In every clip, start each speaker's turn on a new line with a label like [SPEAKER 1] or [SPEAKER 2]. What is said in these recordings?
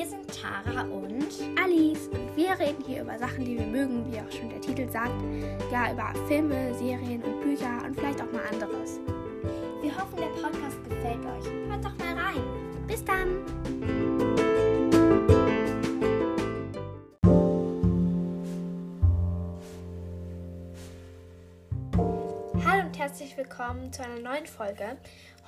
[SPEAKER 1] Wir sind Tara und
[SPEAKER 2] Alice und wir reden hier über Sachen, die wir mögen, wie auch schon der Titel sagt. Ja, über Filme, Serien und Bücher und vielleicht auch mal anderes.
[SPEAKER 1] wir hoffen, der Podcast gefällt euch. Hört doch mal rein.
[SPEAKER 2] Bis dann! Hallo und herzlich willkommen zu einer neuen Folge.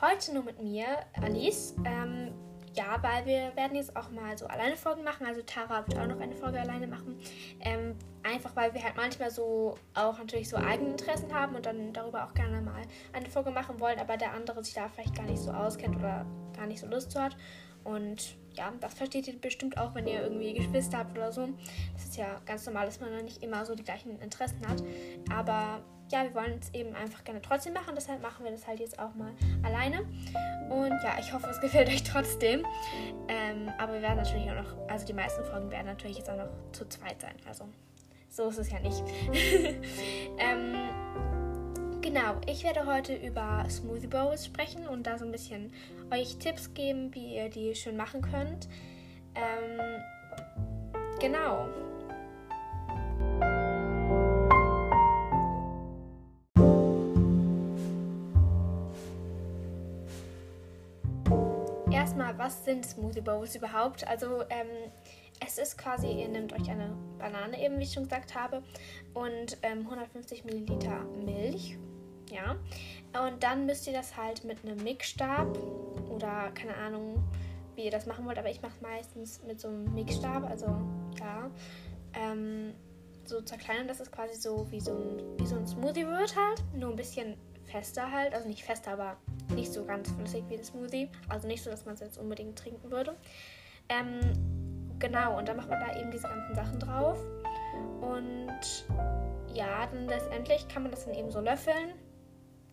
[SPEAKER 2] Heute nur mit mir, Alice. Ähm, ja, weil wir werden jetzt auch mal so alleine Folgen machen. Also Tara wird auch noch eine Folge alleine machen. Ähm, einfach weil wir halt manchmal so auch natürlich so eigene Interessen haben und dann darüber auch gerne mal eine Folge machen wollen, aber der andere sich da vielleicht gar nicht so auskennt oder gar nicht so Lust zu hat. Und ja, das versteht ihr bestimmt auch, wenn ihr irgendwie Geschwister habt oder so. Das ist ja ganz normal, dass man nicht immer so die gleichen Interessen hat. Aber ja, wir wollen es eben einfach gerne trotzdem machen. Deshalb machen wir das halt jetzt auch mal alleine. Und ja, ich hoffe, es gefällt euch trotzdem. Ähm, aber wir werden natürlich auch noch, also die meisten Folgen werden natürlich jetzt auch noch zu zweit sein. Also so ist es ja nicht. ähm, genau, ich werde heute über Smoothie Bowls sprechen und da so ein bisschen euch Tipps geben, wie ihr die schön machen könnt. Ähm, genau. Erstmal, was sind Smoothie Bowls überhaupt? Also, ähm, es ist quasi, ihr nehmt euch eine Banane eben, wie ich schon gesagt habe, und ähm, 150 Milliliter Milch. Ja. Und dann müsst ihr das halt mit einem Mixstab oder keine Ahnung, wie ihr das machen wollt, aber ich mache es meistens mit so einem Mixstab, also ja. Ähm, so zerkleinern, dass es quasi so wie so ein, wie so ein Smoothie wird halt, nur ein bisschen fester halt, also nicht fester, aber nicht so ganz flüssig wie ein Smoothie, also nicht so, dass man es jetzt unbedingt trinken würde. Ähm, genau, und dann macht man da eben diese ganzen Sachen drauf und ja, dann letztendlich kann man das dann eben so löffeln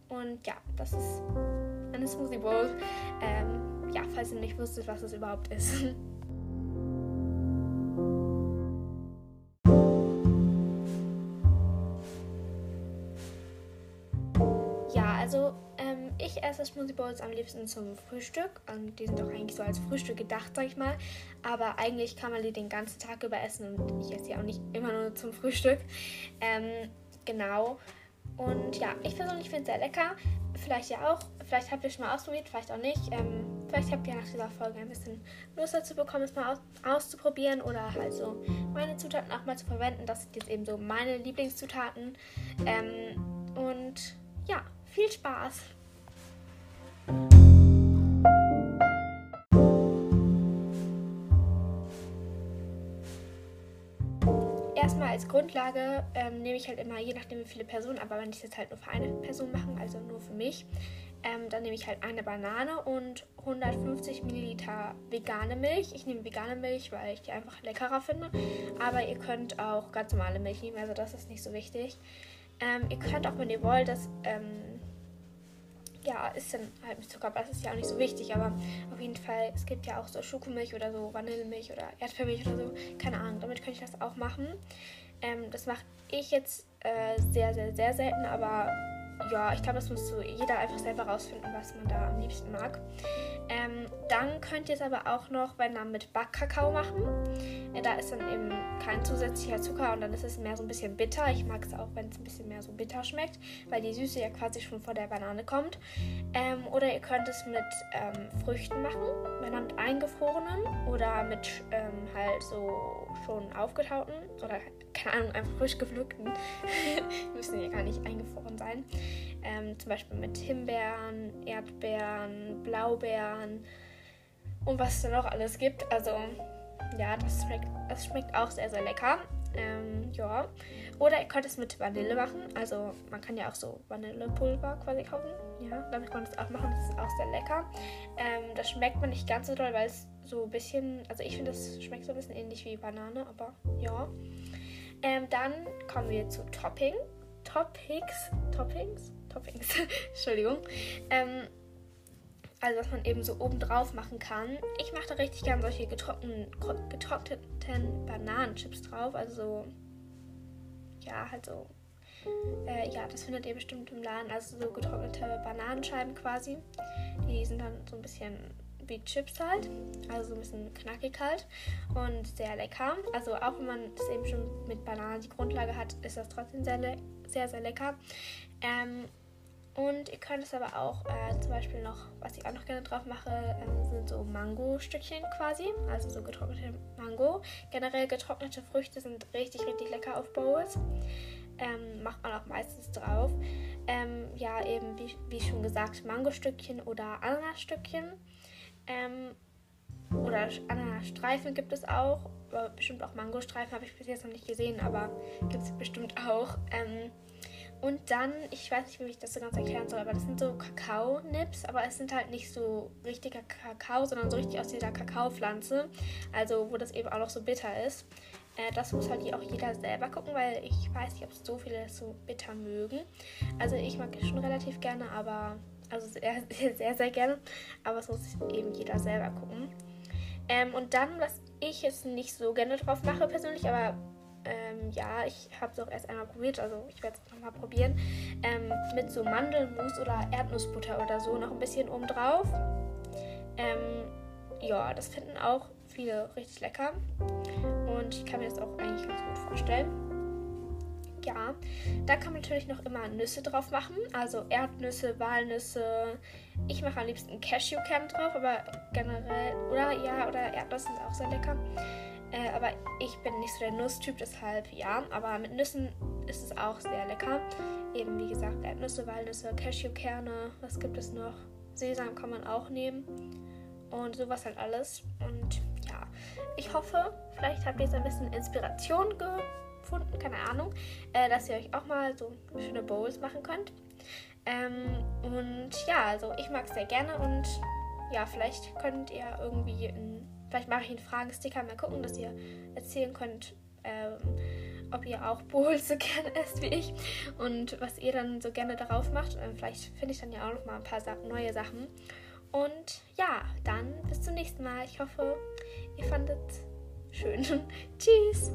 [SPEAKER 2] und ja, das ist eine Smoothie Bowl. Ähm, ja, falls ihr nicht wusstet, was es überhaupt ist. Ja, also ähm, ich esse Smoothie Bowls am liebsten zum Frühstück. Und die sind auch eigentlich so als Frühstück gedacht, sag ich mal. Aber eigentlich kann man die den ganzen Tag über essen und ich esse die auch nicht immer nur zum Frühstück. Ähm, genau. Und ja, ich persönlich finde es sehr lecker. Vielleicht ja auch. Vielleicht habt ihr es schon mal ausprobiert, vielleicht auch nicht. Ähm, vielleicht habt ihr nach dieser Folge ein bisschen Lust dazu bekommen, es mal aus auszuprobieren oder halt so meine Zutaten auch mal zu verwenden. Das sind jetzt eben so meine Lieblingszutaten. Ähm, und ja, viel Spaß! Als Grundlage ähm, nehme ich halt immer, je nachdem wie viele Personen, aber wenn ich jetzt halt nur für eine Person machen, also nur für mich, ähm, dann nehme ich halt eine Banane und 150 Milliliter vegane Milch. Ich nehme vegane Milch, weil ich die einfach leckerer finde. Aber ihr könnt auch ganz normale Milch nehmen, also das ist nicht so wichtig. Ähm, ihr könnt auch, wenn ihr wollt, das ähm, ja, ist dann halt mit Zucker, aber das ist ja auch nicht so wichtig. Aber auf jeden Fall, es gibt ja auch so Schokomilch oder so Vanillemilch oder Erdbeermilch oder so. Keine Ahnung, damit könnte ich das auch machen. Ähm, das mache ich jetzt äh, sehr, sehr, sehr selten, aber ja, ich glaube, das muss so jeder einfach selber rausfinden, was man da am liebsten mag. Ähm, dann könnt ihr es aber auch noch, wenn dann mit Backkakao machen. Äh, da ist dann eben kein zusätzlicher Zucker und dann ist es mehr so ein bisschen bitter. Ich mag es auch, wenn es ein bisschen mehr so bitter schmeckt, weil die Süße ja quasi schon vor der Banane kommt. Ähm, oder ihr könnt es mit ähm, Früchten machen, wenn dann mit eingefrorenen oder mit ähm, halt so schon aufgetauten oder keine Ahnung, einfach frisch gepflückten. Die müssen ja gar nicht eingefroren sein. Ähm, zum Beispiel mit Himbeeren, Erdbeeren, Blaubeeren und was es da noch alles gibt. Also ja, das schmeckt, das schmeckt auch sehr, sehr lecker. Ähm, ja. Oder ihr könnt es mit Vanille machen. Also man kann ja auch so Vanillepulver quasi kaufen. Ja, damit kann man das auch machen. Das ist auch sehr lecker. Ähm, das schmeckt man nicht ganz so doll, weil es so ein bisschen, also ich finde, das schmeckt so ein bisschen ähnlich wie Banane, aber ja. Ähm, dann kommen wir zu Topping. Toppings. Toppings? Toppings. Entschuldigung. Ähm, also was man eben so oben drauf machen kann. Ich mache da richtig gern solche getrockneten, getrockneten Bananenchips drauf. Also so, ja, halt so. Äh, ja, das findet ihr bestimmt im Laden. Also so getrocknete Bananenscheiben quasi. Die sind dann so ein bisschen wie Chips halt. Also ein bisschen knackig halt und sehr lecker. Also auch wenn man das eben schon mit Bananen die Grundlage hat, ist das trotzdem sehr, sehr, sehr lecker. Ähm, und ihr könnt es aber auch äh, zum Beispiel noch, was ich auch noch gerne drauf mache, ähm, sind so Mango-Stückchen quasi. Also so getrocknete Mango. Generell getrocknete Früchte sind richtig, richtig lecker auf Bowls. Ähm, macht man auch meistens drauf. Ähm, ja, eben wie, wie schon gesagt, Mangostückchen oder Ananasstückchen. Ähm, oder Ananasstreifen gibt es auch. Bestimmt auch Mangostreifen habe ich bis jetzt noch nicht gesehen, aber gibt es bestimmt auch. Ähm, und dann, ich weiß nicht, wie ich das so ganz erklären soll, aber das sind so Kakao-Nips, aber es sind halt nicht so richtiger Kakao, sondern so richtig aus dieser Kakaopflanze. Also, wo das eben auch noch so bitter ist. Äh, das muss halt auch jeder selber gucken, weil ich weiß nicht, ob so viele das so bitter mögen. Also, ich mag es schon relativ gerne, aber. Also, sehr, sehr, sehr, gerne. Aber es muss eben jeder selber gucken. Ähm, und dann, was ich jetzt nicht so gerne drauf mache persönlich, aber ähm, ja, ich habe es auch erst einmal probiert, also ich werde es nochmal probieren. Ähm, mit so Mandelmus oder Erdnussbutter oder so noch ein bisschen oben drauf. Ähm, ja, das finden auch viele richtig lecker. Und ich kann mir das auch eigentlich ganz gut vorstellen. Ja, da kann man natürlich noch immer Nüsse drauf machen. Also Erdnüsse, Walnüsse. Ich mache am liebsten Cashewkern drauf, aber generell, oder ja, oder Erdnüsse sind auch sehr lecker. Äh, aber ich bin nicht so der Nusstyp, deshalb ja. Aber mit Nüssen ist es auch sehr lecker. Eben wie gesagt, Erdnüsse, Walnüsse, Cashewkerne, was gibt es noch? Sesam kann man auch nehmen. Und sowas halt alles. Und ja, ich hoffe, vielleicht habt ihr jetzt ein bisschen Inspiration gefunden, keine Ahnung, äh, dass ihr euch auch mal so schöne Bowls machen könnt. Ähm, und ja, also ich mag es sehr gerne und ja, vielleicht könnt ihr irgendwie ein Vielleicht mache ich einen Fragensticker. Mal gucken, dass ihr erzählen könnt, ähm, ob ihr auch Bowls so gerne esst wie ich und was ihr dann so gerne darauf macht. Und vielleicht finde ich dann ja auch noch mal ein paar neue Sachen. Und ja, dann bis zum nächsten Mal. Ich hoffe, ihr fandet es schön. Tschüss!